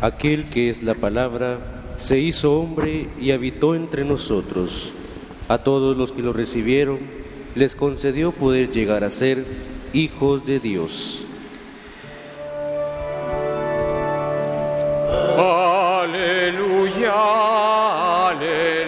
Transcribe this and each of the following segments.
aquel que es la palabra, se hizo hombre y habitó entre nosotros. A todos los que lo recibieron, les concedió poder llegar a ser hijos de Dios. Aleluya, aleluya,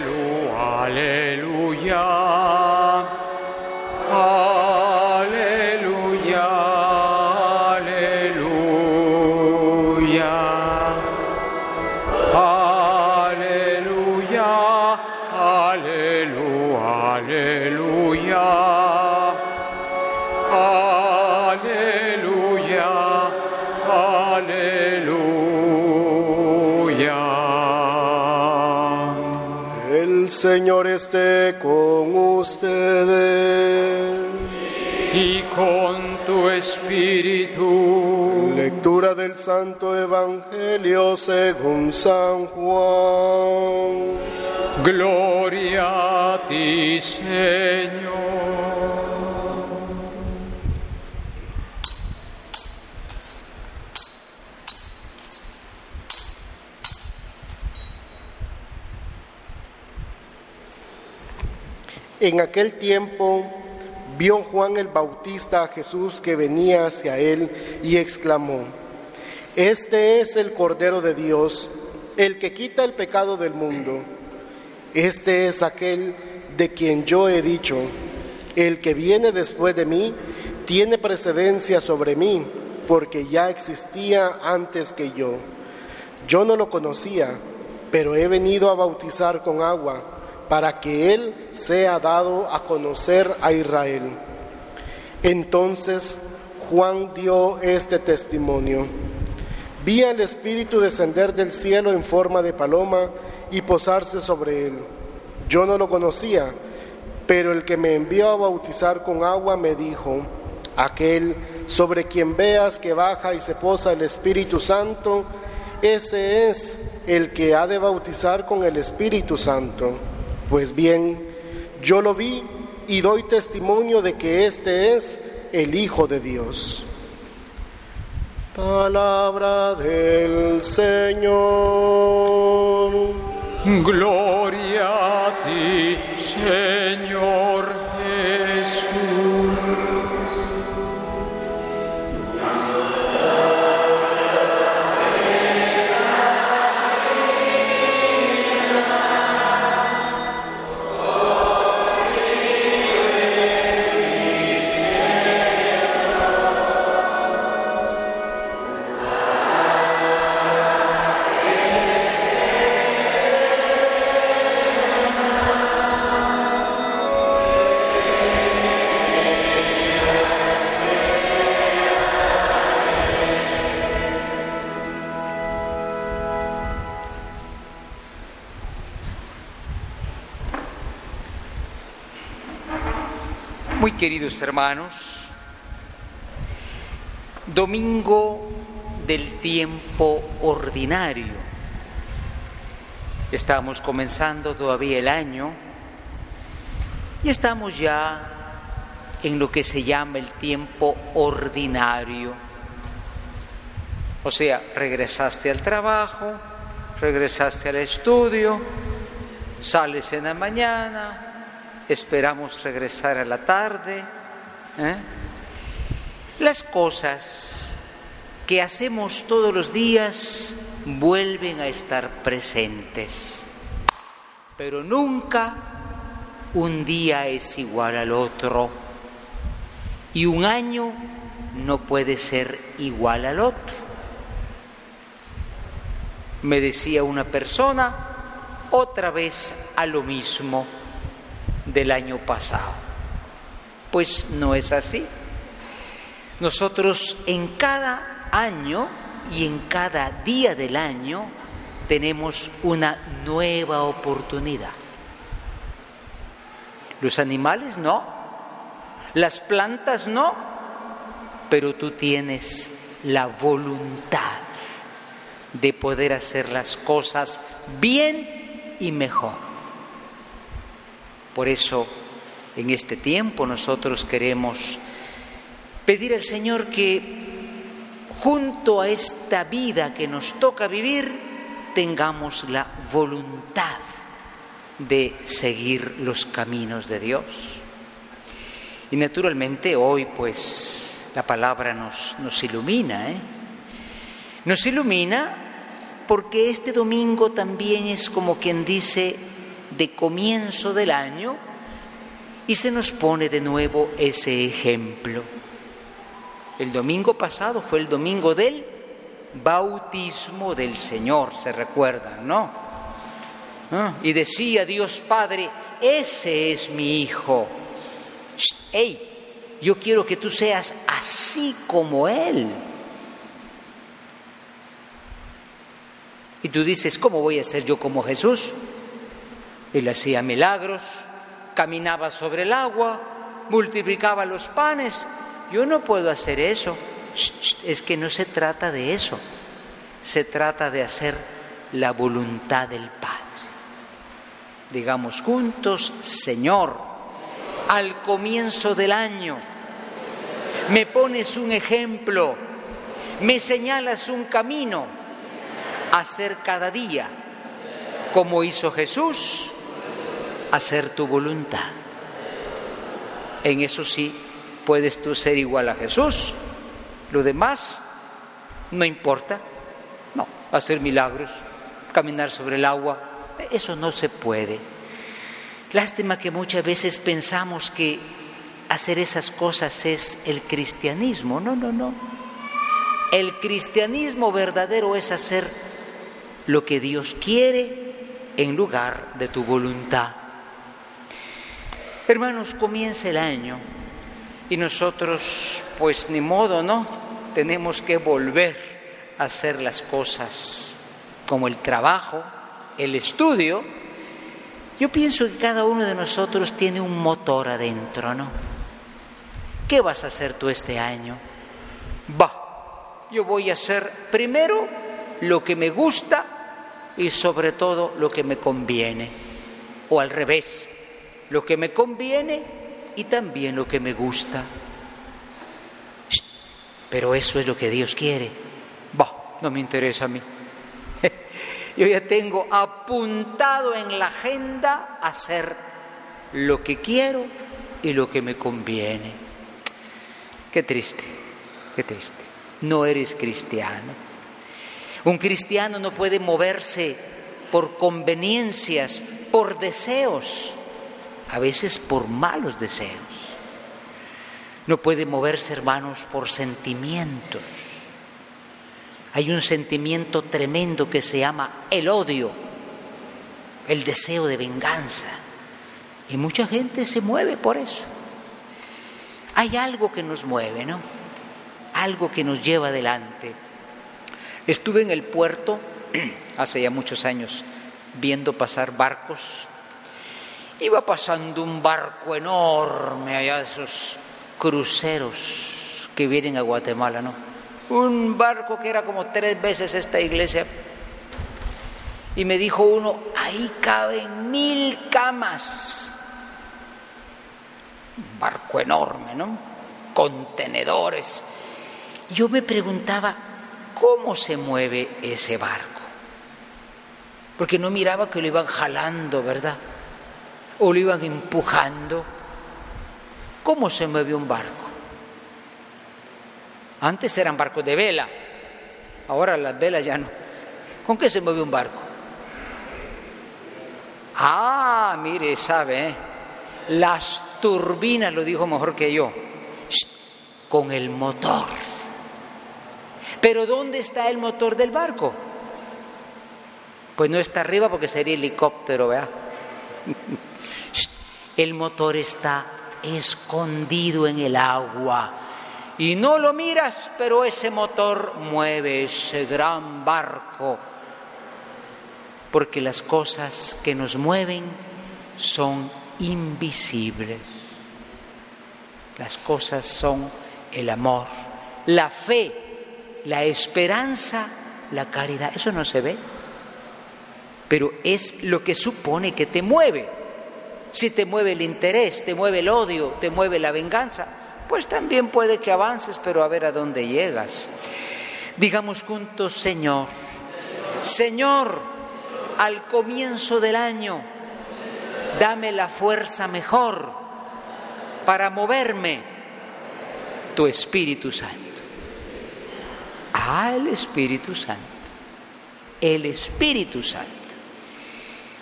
Señor esté con ustedes. Y con tu espíritu. Lectura del Santo Evangelio según San Juan. Gloria a ti, Señor. En aquel tiempo vio Juan el Bautista a Jesús que venía hacia él y exclamó, Este es el Cordero de Dios, el que quita el pecado del mundo. Este es aquel de quien yo he dicho, el que viene después de mí tiene precedencia sobre mí, porque ya existía antes que yo. Yo no lo conocía, pero he venido a bautizar con agua para que Él sea dado a conocer a Israel. Entonces Juan dio este testimonio. Vi al Espíritu descender del cielo en forma de paloma y posarse sobre él. Yo no lo conocía, pero el que me envió a bautizar con agua me dijo, aquel sobre quien veas que baja y se posa el Espíritu Santo, ese es el que ha de bautizar con el Espíritu Santo. Pues bien, yo lo vi y doy testimonio de que este es el Hijo de Dios. Palabra del Señor. Gloria a ti, Señor Muy queridos hermanos, domingo del tiempo ordinario. Estamos comenzando todavía el año y estamos ya en lo que se llama el tiempo ordinario. O sea, regresaste al trabajo, regresaste al estudio, sales en la mañana, esperamos regresar a la tarde. ¿eh? Las cosas que hacemos todos los días vuelven a estar presentes, pero nunca un día es igual al otro y un año no puede ser igual al otro. Me decía una persona otra vez a lo mismo del año pasado. Pues no es así. Nosotros en cada año y en cada día del año tenemos una nueva oportunidad. Los animales no, las plantas no, pero tú tienes la voluntad de poder hacer las cosas bien y mejor. Por eso, en este tiempo nosotros queremos pedir al Señor que junto a esta vida que nos toca vivir, tengamos la voluntad de seguir los caminos de Dios. Y naturalmente hoy pues la palabra nos, nos ilumina, ¿eh? Nos ilumina porque este domingo también es como quien dice de comienzo del año y se nos pone de nuevo ese ejemplo. El domingo pasado fue el domingo del bautismo del Señor, se recuerdan, ¿no? ¿Ah? Y decía Dios Padre, ese es mi Hijo. ¡Ey! Yo quiero que tú seas así como Él. Y tú dices, ¿cómo voy a ser yo como Jesús? Él hacía milagros, caminaba sobre el agua, multiplicaba los panes. Yo no puedo hacer eso. Es que no se trata de eso. Se trata de hacer la voluntad del Padre. Digamos juntos, Señor, al comienzo del año me pones un ejemplo, me señalas un camino hacer cada día, como hizo Jesús, hacer tu voluntad. En eso sí puedes tú ser igual a Jesús. Lo demás no importa. No, hacer milagros, caminar sobre el agua, eso no se puede. Lástima que muchas veces pensamos que hacer esas cosas es el cristianismo. No, no, no. El cristianismo verdadero es hacer lo que Dios quiere en lugar de tu voluntad. Hermanos, comienza el año y nosotros, pues ni modo, ¿no? Tenemos que volver a hacer las cosas como el trabajo, el estudio. Yo pienso que cada uno de nosotros tiene un motor adentro, ¿no? ¿Qué vas a hacer tú este año? Va, yo voy a hacer primero lo que me gusta y sobre todo lo que me conviene. O al revés, lo que me conviene y también lo que me gusta. Pero eso es lo que Dios quiere. Bah, no me interesa a mí. Yo ya tengo apuntado en la agenda hacer lo que quiero y lo que me conviene. Qué triste, qué triste. No eres cristiano. Un cristiano no puede moverse por conveniencias, por deseos, a veces por malos deseos. No puede moverse, hermanos, por sentimientos. Hay un sentimiento tremendo que se llama el odio, el deseo de venganza. Y mucha gente se mueve por eso. Hay algo que nos mueve, ¿no? Algo que nos lleva adelante. Estuve en el puerto hace ya muchos años viendo pasar barcos. Iba pasando un barco enorme allá de esos cruceros que vienen a Guatemala, ¿no? Un barco que era como tres veces esta iglesia. Y me dijo uno, ahí caben mil camas. Barco enorme, ¿no? Contenedores. Yo me preguntaba, ¿Cómo se mueve ese barco? Porque no miraba que lo iban jalando, ¿verdad? O lo iban empujando. ¿Cómo se mueve un barco? Antes eran barcos de vela, ahora las velas ya no. ¿Con qué se mueve un barco? Ah, mire, sabe, ¿eh? las turbinas, lo dijo mejor que yo, con el motor. Pero ¿dónde está el motor del barco? Pues no está arriba porque sería helicóptero, ¿verdad? El motor está escondido en el agua. Y no lo miras, pero ese motor mueve ese gran barco. Porque las cosas que nos mueven son invisibles. Las cosas son el amor, la fe, la esperanza, la caridad. Eso no se ve, pero es lo que supone que te mueve. Si te mueve el interés, te mueve el odio, te mueve la venganza, pues también puede que avances, pero a ver a dónde llegas. Digamos juntos, Señor, Señor, al comienzo del año, dame la fuerza mejor para moverme, tu Espíritu Santo. Ah, el Espíritu Santo. El Espíritu Santo.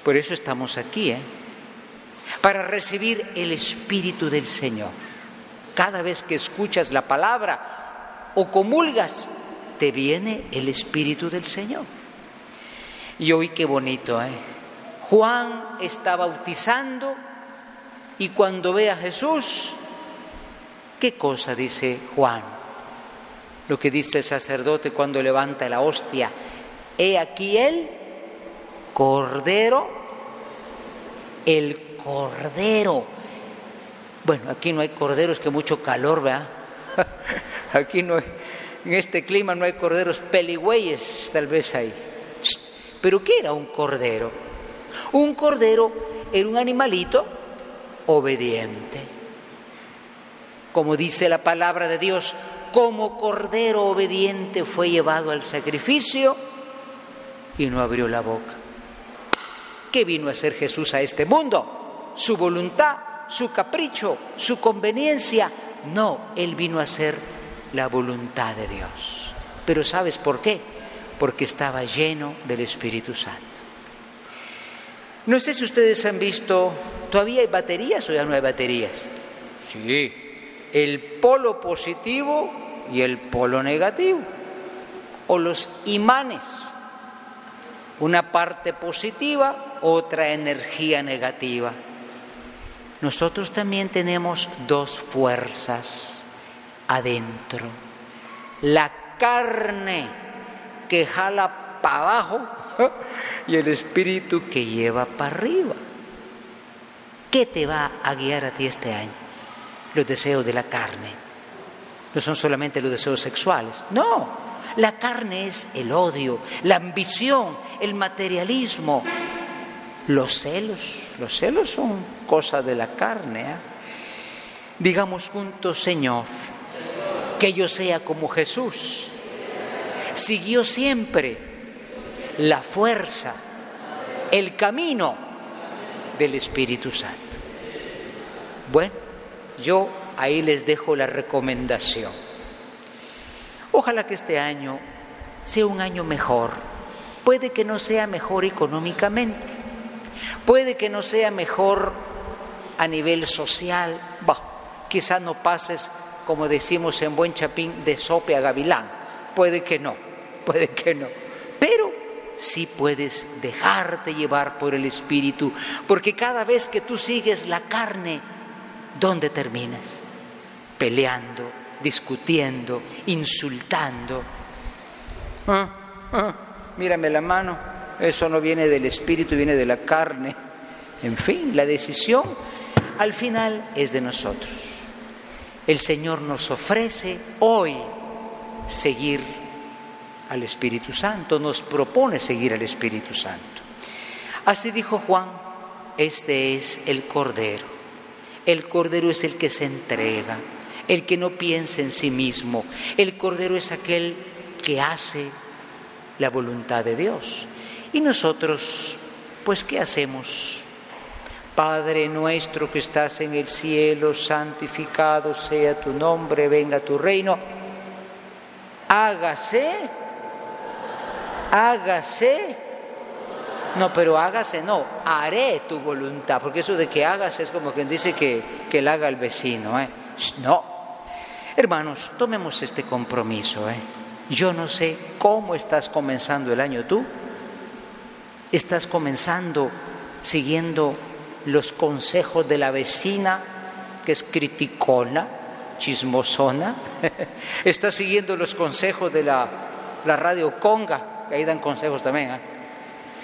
Por eso estamos aquí, ¿eh? Para recibir el Espíritu del Señor. Cada vez que escuchas la palabra o comulgas, te viene el Espíritu del Señor. Y hoy qué bonito, ¿eh? Juan está bautizando y cuando ve a Jesús, ¿qué cosa dice Juan? Lo que dice el sacerdote cuando levanta la hostia, he aquí el cordero, el cordero. Bueno, aquí no hay corderos, que mucho calor, ¿verdad? Aquí no hay, en este clima no hay corderos peligüeyes, tal vez hay. Pero ¿qué era un cordero? Un cordero era un animalito obediente. Como dice la palabra de Dios, como cordero obediente fue llevado al sacrificio y no abrió la boca. ¿Qué vino a hacer Jesús a este mundo? ¿Su voluntad? ¿Su capricho? ¿Su conveniencia? No, Él vino a hacer la voluntad de Dios. Pero ¿sabes por qué? Porque estaba lleno del Espíritu Santo. No sé si ustedes han visto, ¿todavía hay baterías o ya no hay baterías? Sí, el polo positivo y el polo negativo, o los imanes, una parte positiva, otra energía negativa. Nosotros también tenemos dos fuerzas adentro. La carne que jala para abajo y el espíritu que lleva para arriba. ¿Qué te va a guiar a ti este año? Los deseos de la carne. No son solamente los deseos sexuales. No, la carne es el odio, la ambición, el materialismo, los celos. Los celos son cosas de la carne. ¿eh? Digamos juntos, Señor, que yo sea como Jesús. Siguió siempre la fuerza, el camino del Espíritu Santo. Bueno, yo ahí les dejo la recomendación. Ojalá que este año sea un año mejor. Puede que no sea mejor económicamente, puede que no sea mejor a nivel social. Bah, quizá no pases como decimos en buen chapín, de sope a gavilán. Puede que no, puede que no. Pero sí puedes dejarte llevar por el Espíritu, porque cada vez que tú sigues la carne, ¿dónde terminas? Peleando, discutiendo, insultando. Ah, ah, mírame la mano, eso no viene del Espíritu, viene de la carne. En fin, la decisión al final es de nosotros el Señor nos ofrece hoy seguir al Espíritu Santo, nos propone seguir al Espíritu Santo. Así dijo Juan, este es el Cordero. El Cordero es el que se entrega, el que no piensa en sí mismo. El Cordero es aquel que hace la voluntad de Dios. Y nosotros, pues, ¿qué hacemos? Padre nuestro que estás en el cielo, santificado sea tu nombre, venga tu reino. Hágase, hágase. No, pero hágase, no, haré tu voluntad, porque eso de que hágase es como quien dice que, que le haga el vecino. ¿eh? No. Hermanos, tomemos este compromiso. ¿eh? Yo no sé cómo estás comenzando el año tú. Estás comenzando siguiendo los consejos de la vecina, que es criticona, chismosona, está siguiendo los consejos de la, radio Conga, que ahí dan consejos también, ¿eh?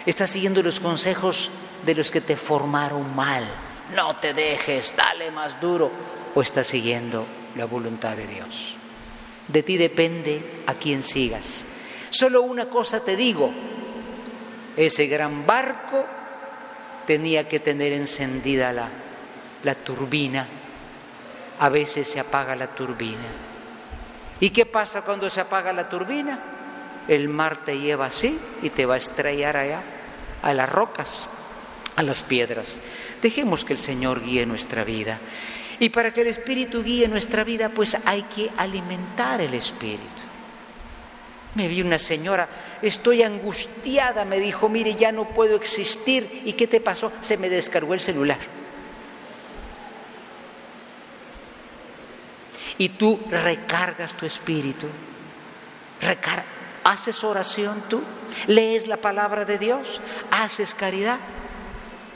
está siguiendo los consejos de los que te formaron mal, no te dejes, dale más duro, o está siguiendo la voluntad de Dios. De ti depende a quien sigas. Solo una cosa te digo, ese gran barco tenía que tener encendida la, la turbina. A veces se apaga la turbina. ¿Y qué pasa cuando se apaga la turbina? El mar te lleva así y te va a estrellar allá, a las rocas, a las piedras. Dejemos que el Señor guíe nuestra vida. Y para que el Espíritu guíe nuestra vida, pues hay que alimentar el Espíritu. Me vi una señora, estoy angustiada, me dijo, mire, ya no puedo existir. ¿Y qué te pasó? Se me descargó el celular. Y tú recargas tu espíritu. ¿Haces oración tú? ¿Lees la palabra de Dios? ¿Haces caridad?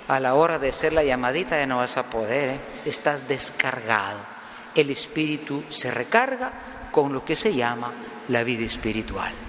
A la hora de hacer la llamadita ya no vas a poder, ¿eh? estás descargado. El espíritu se recarga con lo que se llama la vida espiritual.